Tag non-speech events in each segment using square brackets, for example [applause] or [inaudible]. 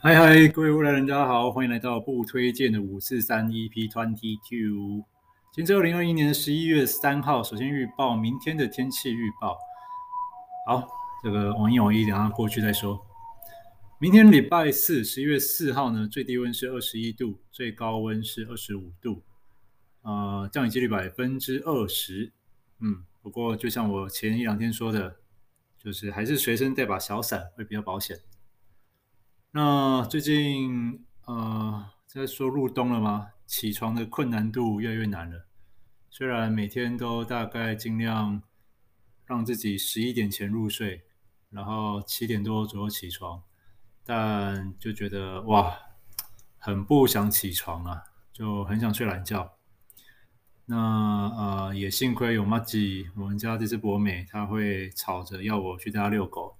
嗨嗨，各位未来人，大家好，欢迎来到不推荐的五四三 EP Twenty Two。今天是二零二一年十一月三号，首先预报明天的天气预报。好，这个网一网一，等下过去再说。明天礼拜四，十一月四号呢，最低温是二十一度，最高温是二十五度，呃，降雨几率百分之二十。嗯，不过就像我前一两天说的。就是还是随身带把小伞会比较保险。那最近呃在说入冬了吗？起床的困难度越来越难了。虽然每天都大概尽量让自己十一点前入睡，然后七点多左右起床，但就觉得哇，很不想起床啊，就很想睡懒觉。那呃，也幸亏有麻吉，我们家这只博美，它会吵着要我去带它遛狗。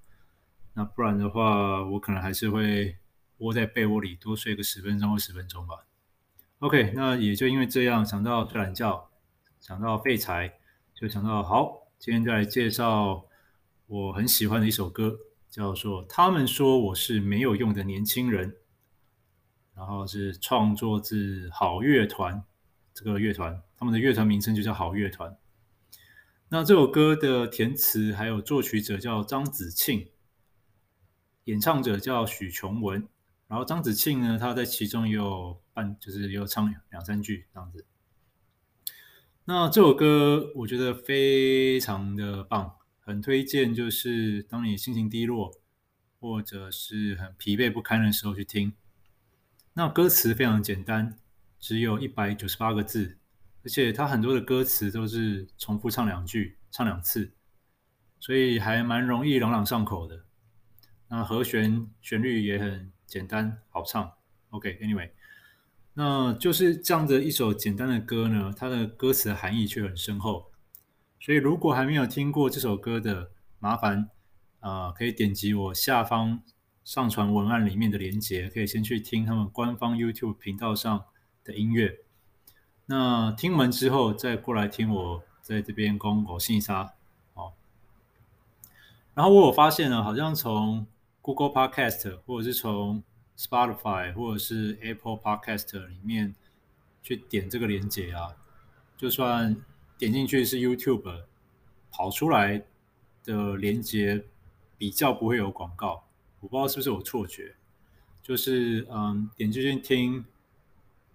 那不然的话，我可能还是会窝在被窝里多睡个十分钟或十分钟吧。OK，那也就因为这样，想到睡懒觉，想到废柴，就想到好，今天就来介绍我很喜欢的一首歌，叫做《他们说我是没有用的年轻人》，然后是创作自好乐团。这个乐团，他们的乐团名称就叫好乐团。那这首歌的填词还有作曲者叫张子庆，演唱者叫许琼文。然后张子庆呢，他在其中也有伴，就是也有唱两三句这样子。那这首歌我觉得非常的棒，很推荐，就是当你心情低落或者是很疲惫不堪的时候去听。那歌词非常简单。只有一百九十八个字，而且它很多的歌词都是重复唱两句，唱两次，所以还蛮容易朗朗上口的。那和弦旋律也很简单好唱。OK，Anyway，那就是这样的一首简单的歌呢，它的歌词含义却很深厚。所以如果还没有听过这首歌的，麻烦啊、可以点击我下方上传文案里面的连接，可以先去听他们官方 YouTube 频道上的音乐，那听完之后再过来听我在这边公狗信沙哦。然后我有发现呢，好像从 Google Podcast 或者是从 Spotify 或者是 Apple Podcast 里面去点这个连接啊，就算点进去是 YouTube 跑出来的连接，比较不会有广告。我不知道是不是我错觉，就是嗯，点进去听。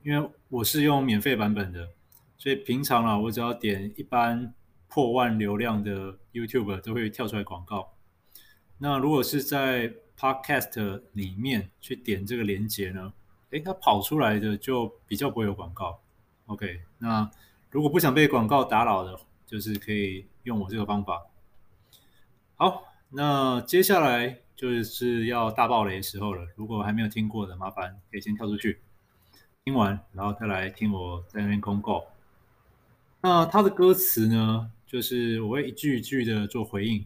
因为我是用免费版本的，所以平常啊，我只要点一般破万流量的 YouTube 都会跳出来广告。那如果是在 Podcast 里面去点这个连接呢，诶，它跑出来的就比较不会有广告。OK，那如果不想被广告打扰的，就是可以用我这个方法。好，那接下来就是要大爆雷的时候了。如果还没有听过的，麻烦可以先跳出去。听完，然后再来听我在那边公告。那他的歌词呢，就是我会一句一句的做回应，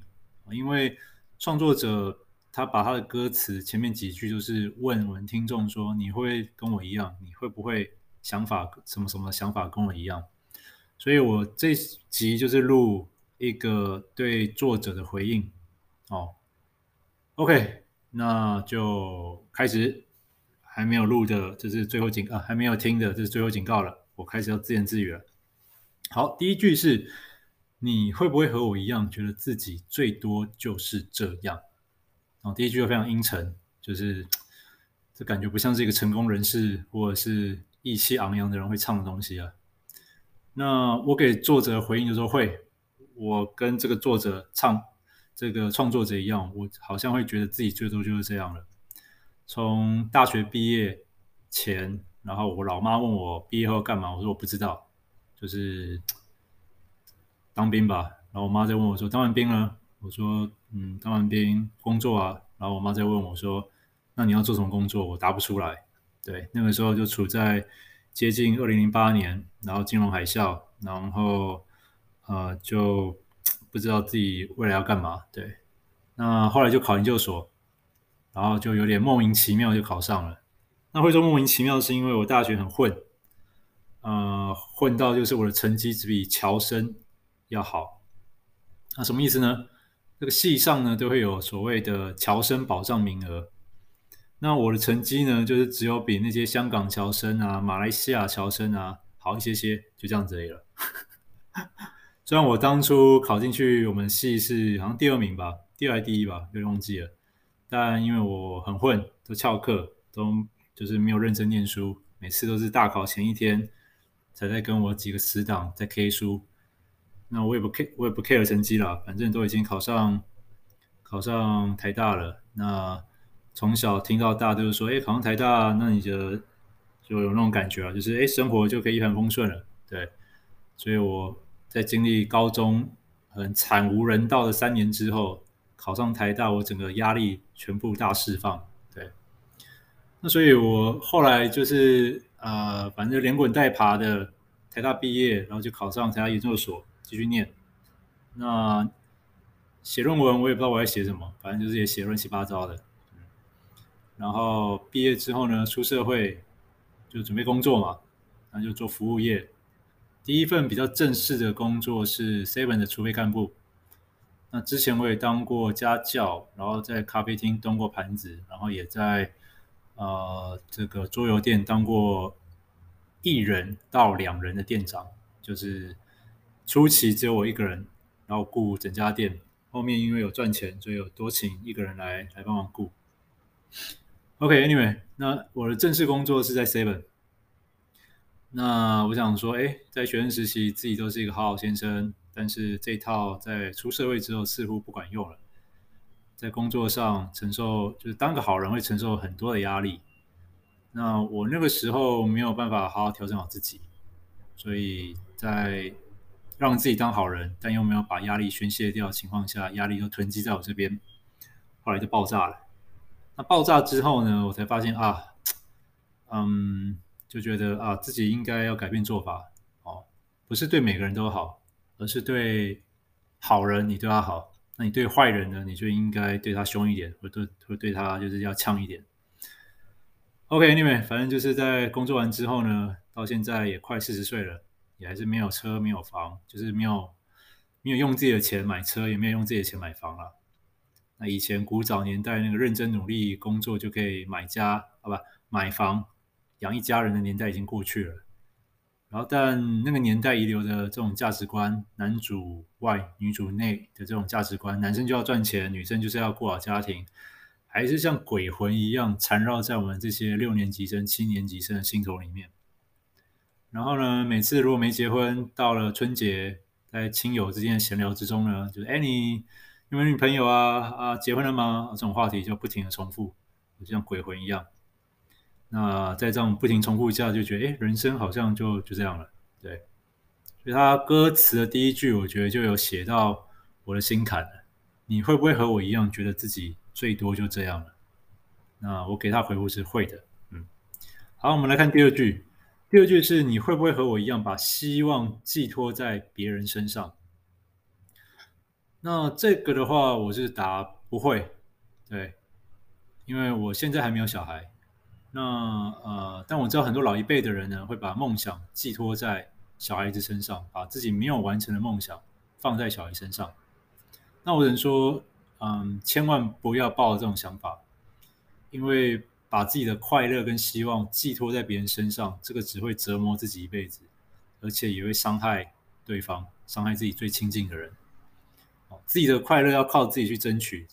因为创作者他把他的歌词前面几句就是问我们听众说：“你会跟我一样？你会不会想法什么什么想法跟我一样？”所以我这集就是录一个对作者的回应。哦，OK，那就开始。还没有录的，这是最后警啊；还没有听的，这是最后警告了。我开始要自言自语了。好，第一句是：你会不会和我一样，觉得自己最多就是这样？第一句又非常阴沉，就是 [tsk] 这感觉不像是一个成功人士或者是意气昂扬的人会唱的东西啊。那我给作者回应的时候会，我跟这个作者唱，这个创作者一样，我好像会觉得自己最多就是这样了。从大学毕业前，然后我老妈问我毕业后干嘛，我说我不知道，就是 [tsk] 当兵吧。然后我妈再问我说当完兵了，我说嗯，当完兵工作啊。然后我妈在问我说，那你要做什么工作？我答不出来。对，那个时候就处在接近二零零八年，然后金融海啸，然后呃就不知道自己未来要干嘛。对，那后来就考研究所。然后就有点莫名其妙就考上了。那会说莫名其妙，是因为我大学很混，呃，混到就是我的成绩只比乔生要好。那什么意思呢？这个系上呢都会有所谓的侨生保障名额。那我的成绩呢，就是只有比那些香港侨生啊、马来西亚侨生啊好一些些，就这样子而已了。[laughs] 虽然我当初考进去我们系是好像第二名吧，第二第一吧，有点忘记了。但因为我很混，都翘课，都就是没有认真念书，每次都是大考前一天才在跟我几个死党在 K 书。那我也不 care，我也不 care 成绩啦，反正都已经考上，考上台大了。那从小听到大都是说，哎，考上台大，那你就就有那种感觉了，就是哎，生活就可以一帆风顺了。对，所以我在经历高中很惨无人道的三年之后，考上台大，我整个压力全部大释放。对，那所以我后来就是呃，反正连滚带爬的台大毕业，然后就考上台大研究所。继续念，那写论文我也不知道我在写什么，反正就是也写乱七八糟的。然后毕业之后呢，出社会就准备工作嘛，那就做服务业。第一份比较正式的工作是 Seven 的储备干部。那之前我也当过家教，然后在咖啡厅端过盘子，然后也在呃这个桌游店当过一人到两人的店长，就是。初期只有我一个人，然后顾整家店。后面因为有赚钱，所以有多请一个人来来帮忙顾。OK，Anyway，那我的正式工作是在 Seven。那我想说，哎，在学生时期自己都是一个好好先生，但是这套在出社会之后似乎不管用了。在工作上承受，就是当个好人会承受很多的压力。那我那个时候没有办法好好调整好自己，所以在。让自己当好人，但又没有把压力宣泄掉的情况下，压力都囤积在我这边，后来就爆炸了。那爆炸之后呢，我才发现啊，嗯，就觉得啊，自己应该要改变做法哦，不是对每个人都好，而是对好人你对他好，那你对坏人呢，你就应该对他凶一点，或对或对他就是要呛一点。OK，Anyway，反正就是在工作完之后呢，到现在也快四十岁了。也还是没有车，没有房，就是没有没有用自己的钱买车，也没有用自己的钱买房了。那以前古早年代那个认真努力工作就可以买家，好吧，买房养一家人的年代已经过去了。然后，但那个年代遗留的这种价值观，男主外女主内的这种价值观，男生就要赚钱，女生就是要过好家庭，还是像鬼魂一样缠绕在我们这些六年级生、七年级生的心头里面。然后呢，每次如果没结婚，到了春节，在亲友之间的闲聊之中呢，就是哎，你有没有女朋友啊？啊，结婚了吗？这种话题就不停的重复，就像鬼魂一样。那在这样不停重复下，就觉得哎，人生好像就就这样了。对，所以他歌词的第一句，我觉得就有写到我的心坎了。你会不会和我一样，觉得自己最多就这样了？那我给他回复是会的。嗯，好，我们来看第二句。第二句是你会不会和我一样把希望寄托在别人身上？那这个的话，我是答不会，对，因为我现在还没有小孩。那呃，但我知道很多老一辈的人呢，会把梦想寄托在小孩子身上，把自己没有完成的梦想放在小孩身上。那我只能说，嗯，千万不要抱这种想法，因为。把自己的快乐跟希望寄托在别人身上，这个只会折磨自己一辈子，而且也会伤害对方，伤害自己最亲近的人。哦，自己的快乐要靠自己去争取，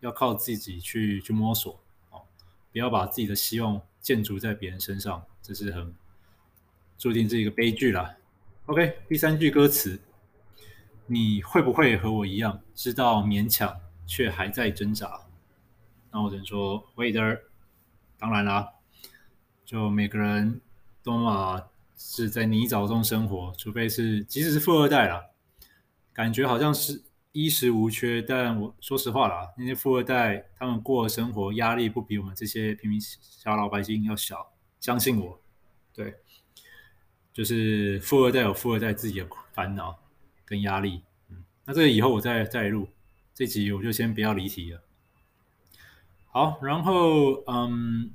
要靠自己去去摸索。哦，不要把自己的希望建筑在别人身上，这是很注定是一个悲剧啦。OK，第三句歌词，你会不会和我一样，知道勉强却还在挣扎？那我只能说，Waiter。当然啦，就每个人都嘛是在泥沼中生活，除非是即使是富二代啦，感觉好像是衣食无缺。但我说实话啦，那些富二代他们过的生活压力不比我们这些平民小老百姓要小，相信我。对，就是富二代有富二代自己的烦恼跟压力。嗯，那这个以后我再再录这集，我就先不要离题了。好，然后嗯，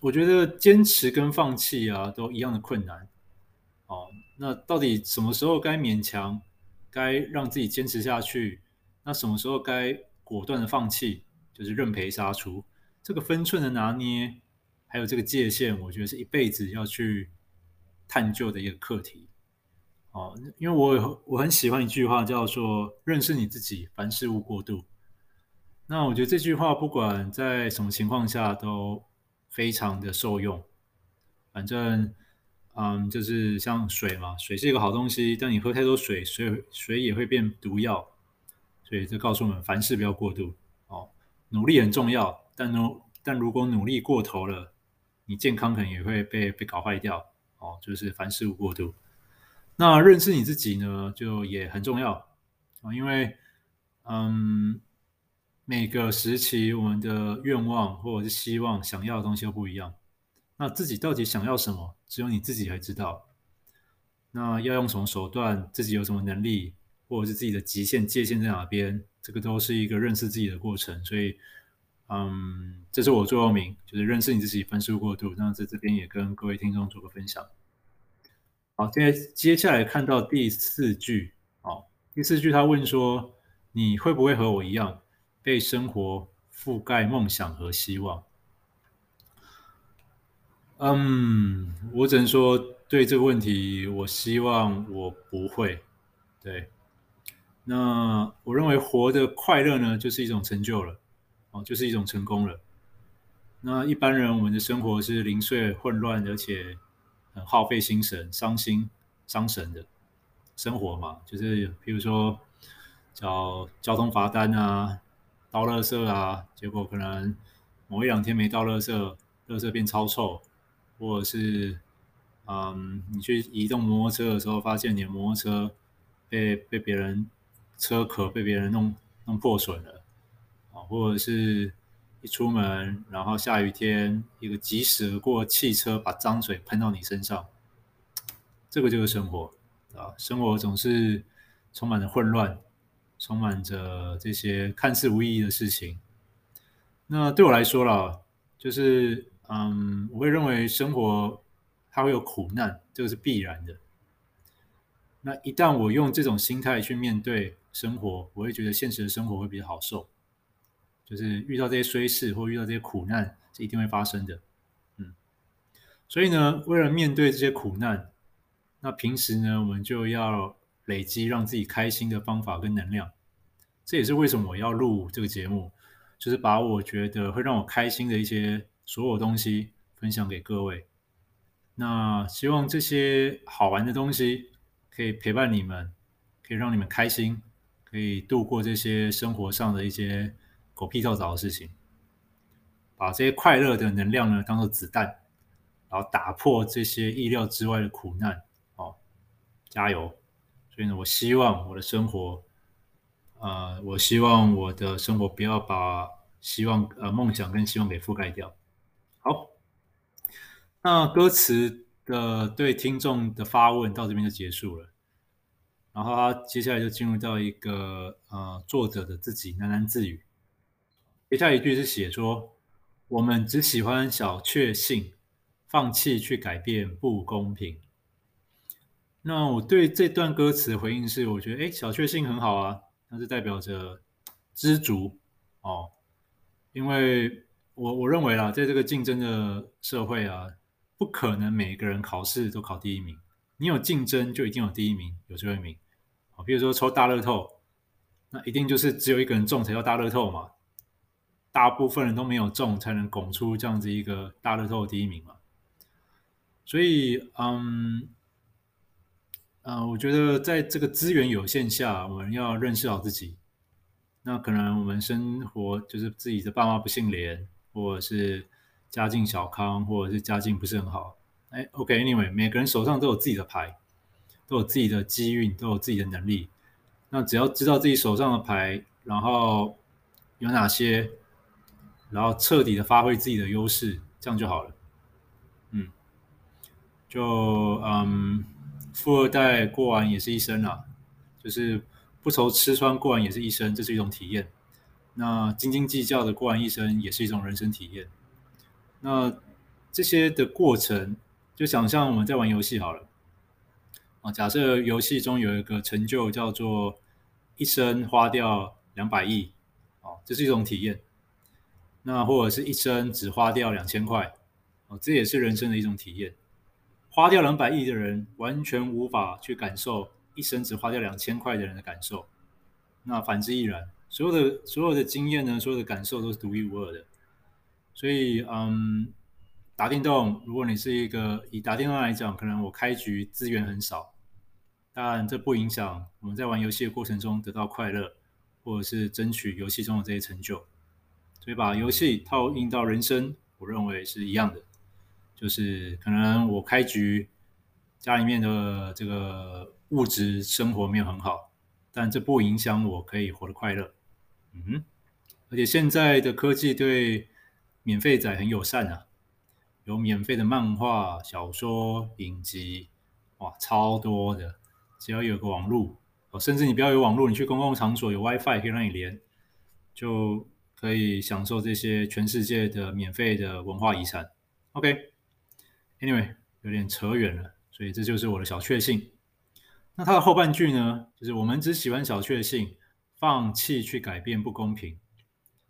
我觉得坚持跟放弃啊，都一样的困难。哦，那到底什么时候该勉强，该让自己坚持下去？那什么时候该果断的放弃，就是认赔杀出？这个分寸的拿捏，还有这个界限，我觉得是一辈子要去探究的一个课题。哦，因为我我很喜欢一句话，叫做“认识你自己，凡事勿过度”。那我觉得这句话不管在什么情况下都非常的受用。反正，嗯，就是像水嘛，水是一个好东西，但你喝太多水，水水也会变毒药。所以这告诉我们，凡事不要过度。哦，努力很重要，但努但如果努力过头了，你健康可能也会被被搞坏掉。哦，就是凡事勿过度。那认识你自己呢，就也很重要啊，因为，嗯，每个时期我们的愿望或者是希望想要的东西都不一样。那自己到底想要什么，只有你自己才知道。那要用什么手段，自己有什么能力，或者是自己的极限界限在哪边，这个都是一个认识自己的过程。所以，嗯，这是我座右铭，就是认识你自己，分数过度。那在这边也跟各位听众做个分享。好，接接下来看到第四句。哦，第四句他问说：“你会不会和我一样，被生活覆盖梦想和希望？”嗯，我只能说，对这个问题，我希望我不会。对，那我认为活得快乐呢，就是一种成就了，哦，就是一种成功了。那一般人，我们的生活是零碎、混乱，而且。很耗费心神、伤心、伤神的生活嘛，就是比如说交交通罚单啊、倒垃圾啊，结果可能某一两天没倒垃圾，垃圾变超臭，或者是嗯，你去移动摩托车的时候，发现你的摩托车被被别人车壳被别人弄弄破损了啊，或者是。一出门，然后下雨天，一个疾驶而过汽车把脏水喷到你身上，这个就是生活啊！生活总是充满着混乱，充满着这些看似无意义的事情。那对我来说啦，就是嗯，我会认为生活它会有苦难，这个是必然的。那一旦我用这种心态去面对生活，我会觉得现实的生活会比较好受。就是遇到这些衰事或遇到这些苦难是一定会发生的，嗯，所以呢，为了面对这些苦难，那平时呢，我们就要累积让自己开心的方法跟能量。这也是为什么我要录这个节目，就是把我觉得会让我开心的一些所有东西分享给各位。那希望这些好玩的东西可以陪伴你们，可以让你们开心，可以度过这些生活上的一些。狗屁倒灶的事情，把这些快乐的能量呢当做子弹，然后打破这些意料之外的苦难。哦，加油！所以，我希望我的生活，呃，我希望我的生活不要把希望、呃梦想跟希望给覆盖掉。好，那歌词的对听众的发问到这边就结束了，然后他接下来就进入到一个呃作者的自己喃喃自语。接下来一句是写说：“我们只喜欢小确幸，放弃去改变不公平。”那我对这段歌词的回应是：我觉得，哎，小确幸很好啊，那是代表着知足哦。因为我我认为啦，在这个竞争的社会啊，不可能每个人考试都考第一名。你有竞争，就一定有第一名，有最后一名。好，比如说抽大乐透，那一定就是只有一个人中才叫大乐透嘛。大部分人都没有中，才能拱出这样子一个大乐透第一名嘛。所以，嗯，呃，我觉得在这个资源有限下，我们要认识好自己。那可能我们生活就是自己的爸妈不姓连，或者是家境小康，或者是家境不是很好。哎，OK，Anyway，每个人手上都有自己的牌，都有自己的机运，都有自己的能力。那只要知道自己手上的牌，然后有哪些。然后彻底的发挥自己的优势，这样就好了。嗯，就嗯，富二代过完也是一生啊，就是不愁吃穿过完也是一生，这是一种体验。那斤斤计较的过完一生也是一种人生体验。那这些的过程，就想象我们在玩游戏好了。啊，假设游戏中有一个成就叫做一生花掉两百亿，哦，这是一种体验。那或者是一生只花掉两千块，哦，这也是人生的一种体验。花掉两百亿的人，完全无法去感受一生只花掉两千块的人的感受。那反之亦然，所有的所有的经验呢，所有的感受都是独一无二的。所以，嗯，打电动，如果你是一个以打电动来讲，可能我开局资源很少，但这不影响我们在玩游戏的过程中得到快乐，或者是争取游戏中的这些成就。所以把游戏套用到人生，我认为是一样的，就是可能我开局家里面的这个物质生活没有很好，但这不影响我可以活得快乐。嗯，而且现在的科技对免费仔很友善啊，有免费的漫画、小说、影集，哇，超多的，只要有个网络，哦，甚至你不要有网络，你去公共场所有 WiFi 可以让你连，就。可以享受这些全世界的免费的文化遗产。OK Anyway，有点扯远了，所以这就是我的小确幸。那它的后半句呢，就是我们只喜欢小确幸，放弃去改变不公平。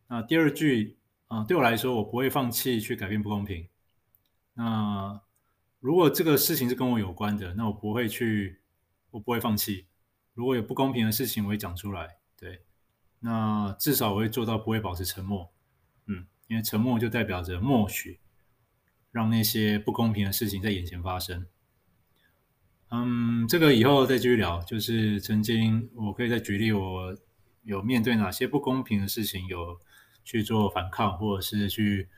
那第二句啊，对我来说，我不会放弃去改变不公平。那如果这个事情是跟我有关的，那我不会去，我不会放弃。如果有不公平的事情，我会讲出来。对。那至少我会做到不会保持沉默，嗯，因为沉默就代表着默许，让那些不公平的事情在眼前发生。嗯，这个以后再继续聊。就是曾经我可以再举例，我有面对哪些不公平的事情，有去做反抗，或者是去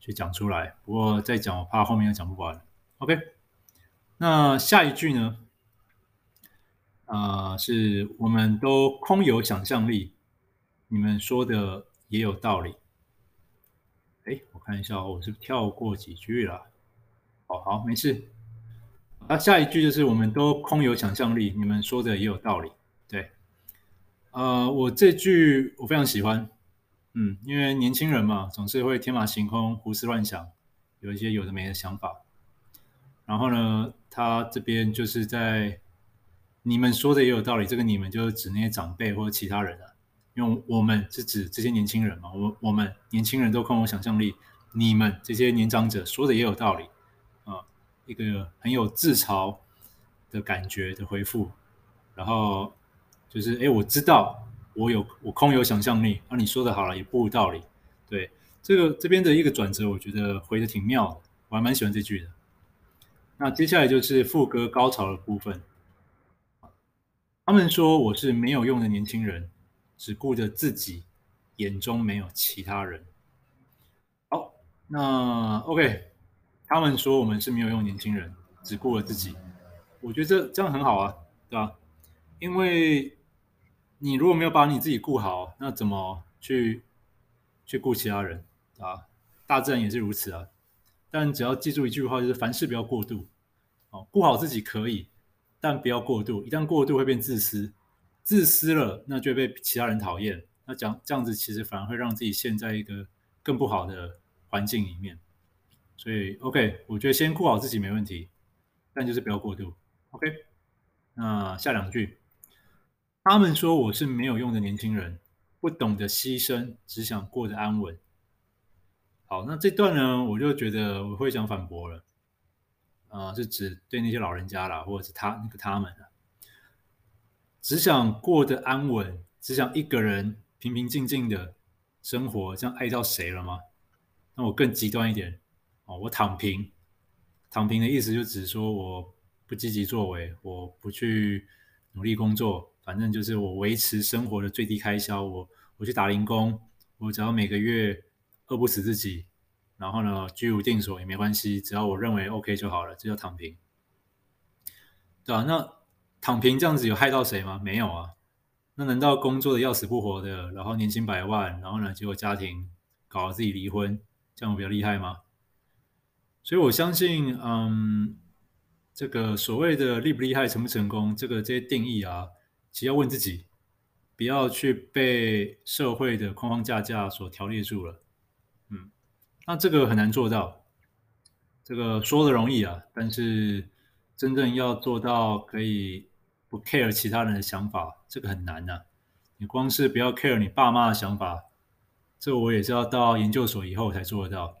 去讲出来。不过再讲，我怕后面又讲不完。OK，那下一句呢？啊、是我们都空有想象力。你们说的也有道理。看一下，我是跳过几句了？哦，好，没事。那下一句就是我们都空有想象力，你们说的也有道理。对，呃，我这句我非常喜欢。嗯，因为年轻人嘛，总是会天马行空、胡思乱想，有一些有的没的想法。然后呢，他这边就是在你们说的也有道理，这个你们就是指那些长辈或者其他人啊。用我们是指这些年轻人嘛？我我们年轻人都空有想象力，你们这些年长者说的也有道理啊，一个很有自嘲的感觉的回复，然后就是哎，我知道我有我空有想象力，啊，你说的好了也不无道理，对，这个这边的一个转折，我觉得回的挺妙的，我还蛮喜欢这句的。那接下来就是副歌高潮的部分，他们说我是没有用的年轻人。只顾着自己，眼中没有其他人。那 OK，他们说我们是没有用年轻人，只顾了自己。我觉得这这样很好啊，对吧？因为你如果没有把你自己顾好，那怎么去去顾其他人啊？大自然也是如此啊。但只要记住一句话，就是凡事不要过度。哦，顾好自己可以，但不要过度。一旦过度，会变自私。自私了，那就会被其他人讨厌。那讲这样子，其实反而会让自己陷在一个更不好的环境里面。所以，OK，我觉得先顾好自己没问题，但就是不要过度。OK，那下两句，他们说我是没有用的年轻人，不懂得牺牲，只想过得安稳。好，那这段呢，我就觉得我会想反驳了。啊、呃，是指对那些老人家啦，或者是他那个他们只想过得安稳，只想一个人平平静静的生活，这样爱到谁了吗？那我更极端一点哦，我躺平。躺平的意思就只是说我不积极作为，我不去努力工作，反正就是我维持生活的最低开销。我我去打零工，我只要每个月饿不死自己，然后呢居无定所也没关系，只要我认为 OK 就好了，这叫躺平，对吧？那。躺平这样子有害到谁吗？没有啊。那难道工作的要死不活的，然后年薪百万，然后呢，结果家庭搞得自己离婚，这样比较厉害吗？所以我相信，嗯，这个所谓的厉不厉害、成不成功，这个这些定义啊，其实要问自己，不要去被社会的框框架架所条列住了。嗯，那这个很难做到，这个说的容易啊，但是真正要做到可以。不 care 其他人的想法，这个很难呐、你光是不要 care 你爸妈的想法，这我也是要到研究所以后才做得到。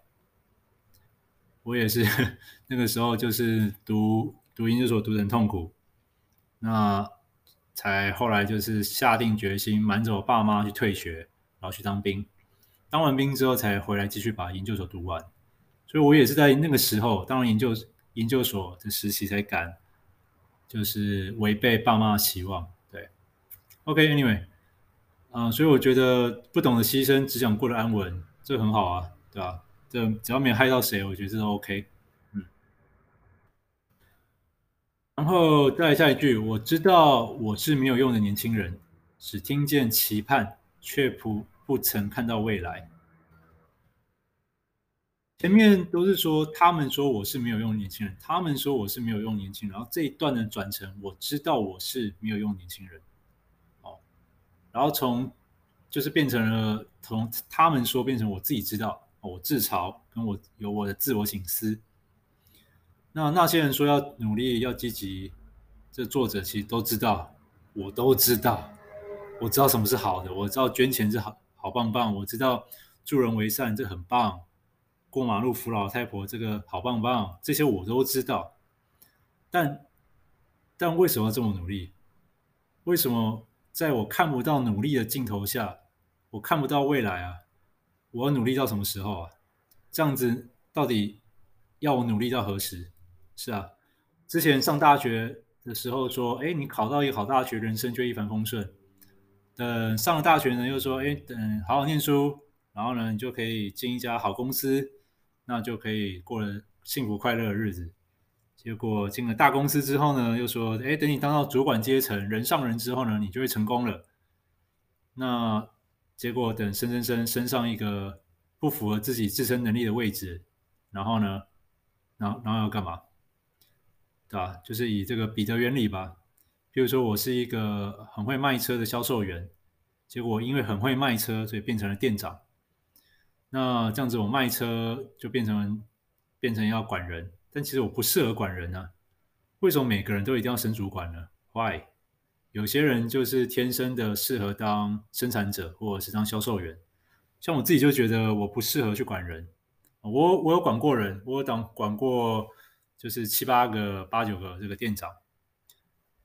我也是 [laughs] 那个时候就是读读研究所读得很痛苦，那才后来就是下定决心瞒着我爸妈去退学，然后去当兵。当完兵之后才回来继续把研究所读完。所以我也是在那个时候，当完研究研究所的实习才敢，就是违背爸妈的期望。对，OK，Anyway。啊、所以我觉得不懂得牺牲，只想过得安稳，这很好啊，对吧？这只要没害到谁，我觉得这都 OK。嗯，然后再下一句，我知道我是没有用的年轻人，只听见期盼，却不不曾看到未来。前面都是说他们说我是没有用年轻人，他们说我是没有用年轻人，然后这一段的转成我知道我是没有用年轻人。然后从就是变成了从他们说变成我自己知道，我自嘲，跟我有我的自我醒思。那那些人说要努力要积极，这作者其实都知道，我都知道，我知道什么是好的，我知道捐钱是好好棒棒，我知道助人为善这很棒，过马路扶老太婆这个好棒棒，这些我都知道。但但为什么要这么努力？为什么？在我看不到努力的尽头下，我看不到未来啊！我要努力到什么时候啊？这样子到底要我努力到何时？是啊，之前上大学的时候说，哎，你考到一个好大学，人生就一帆风顺。等上了大学呢，又说，哎，等好好念书，然后呢，你就可以进一家好公司，那就可以过幸福快乐的日子。结果进了大公司之后呢，又说：“哎，等你当到主管阶层，人上人之后呢，你就会成功了。”那结果等升升升升上一个不符合自己自身能力的位置，然后呢，然后然后要干嘛？对吧？就是以这个彼得原理吧。比如说，我是一个很会卖车的销售员，结果因为很会卖车，所以变成了店长。那这样子，我卖车就变成变成要管人。但其实我不适合管人啊，为什么每个人都一定要升主管呢？Why？有些人就是天生的适合当生产者，或者是当销售员。像我自己就觉得我不适合去管人。我我有管过人，我有当管过就是七八个、八九个这个店长。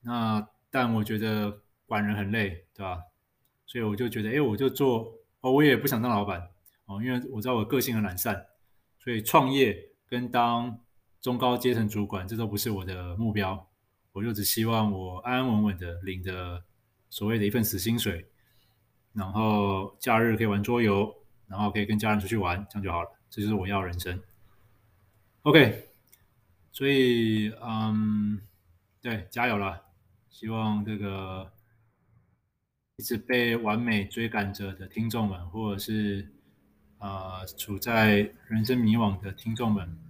那但我觉得管人很累，对吧？所以我就觉得，哎，我就做哦，我也不想当老板哦，因为我知道我个性很懒散，所以创业跟当中高阶层主管，这都不是我的目标，我就只希望我安安稳稳的领着所谓的一份死薪水，然后假日可以玩桌游，然后可以跟家人出去玩，这样就好了，这就是我要人生。OK，所以嗯，对，加油了，希望这个一直被完美追赶着的听众们，或者是啊、呃、处在人生迷惘的听众们。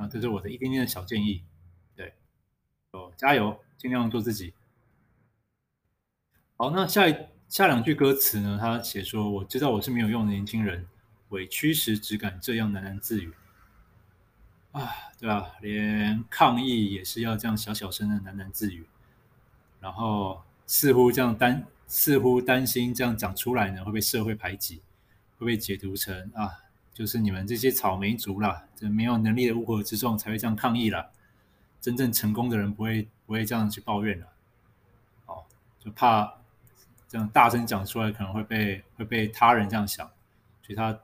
啊，这是我的一点点的小建议，对，哦，加油，尽量做自己。好，那下一下两句歌词呢？他写说：“我知道我是没有用的年轻人，委屈时只敢这样喃喃自语。”啊，对啊？连抗议也是要这样小小声的喃喃自语，然后似乎这样担，似乎担心这样讲出来呢会被社会排挤，会被解读成啊。就是你们这些草莓族啦，这没有能力的乌合之众才会这样抗议啦。真正成功的人不会不会这样去抱怨了。哦，就怕这样大声讲出来可能会被会被他人这样想，所以他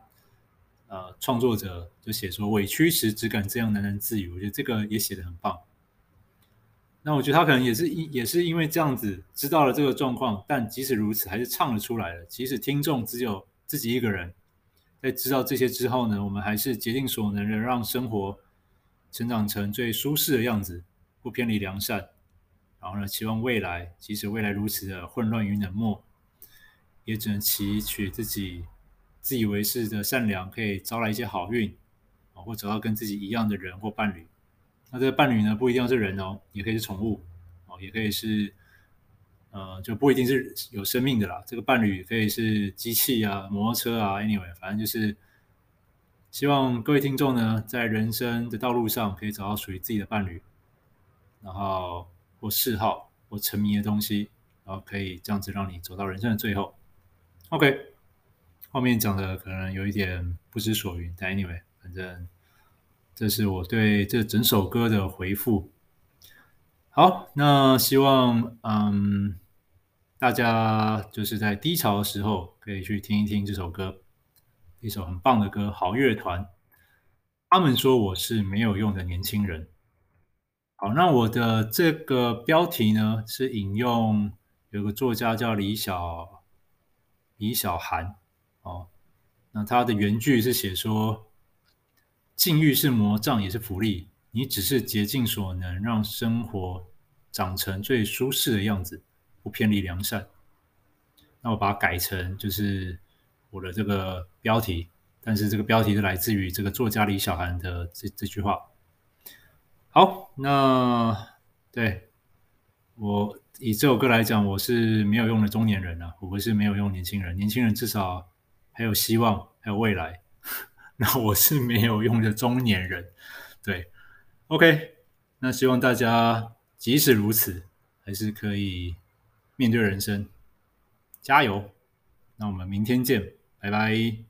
呃创作者就写说委屈时只敢这样喃喃自语。我觉得这个也写得很棒。那我觉得他可能也是因也是因为这样子知道了这个状况，但即使如此还是唱了出来了。即使听众只有自己一个人。在知道这些之后呢，我们还是竭尽所能的让生活成长成最舒适的样子，不偏离良善。然后呢，期望未来，即使未来如此的混乱与冷漠，也只能祈取自己自以为是的善良可以招来一些好运，啊，或找到跟自己一样的人或伴侣。那这个伴侣呢，不一定要是人哦，也可以是宠物，哦，也可以是。呃，就不一定是有生命的啦。这个伴侣可以是机器啊、摩托车啊，anyway，反正就是希望各位听众呢，在人生的道路上可以找到属于自己的伴侣，然后或嗜好或沉迷的东西，然后可以这样子让你走到人生的最后。OK，后面讲的可能有一点不知所云，但 anyway，反正这是我对这整首歌的回复。好，那希望嗯大家就是在低潮的时候可以去听一听这首歌，一首很棒的歌，好乐团。他们说我是没有用的年轻人。好，那我的这个标题呢是引用有个作家叫李小李小涵哦，那他的原句是写说：境遇是魔杖也是福利，你只是竭尽所能让生活长成最舒适的样子，不偏离良善。那我把它改成就是我的这个标题。但是这个标题是来自于这个作家李小涵的这这句话。好，那对我以这首歌来讲，我是没有用的中年人啊，我不是没有用年轻人，年轻人至少还有希望，还有未来。[laughs] 那我是没有用的中年人，对，OK。那希望大家即使如此，还是可以面对人生，加油。那我们明天见，拜拜。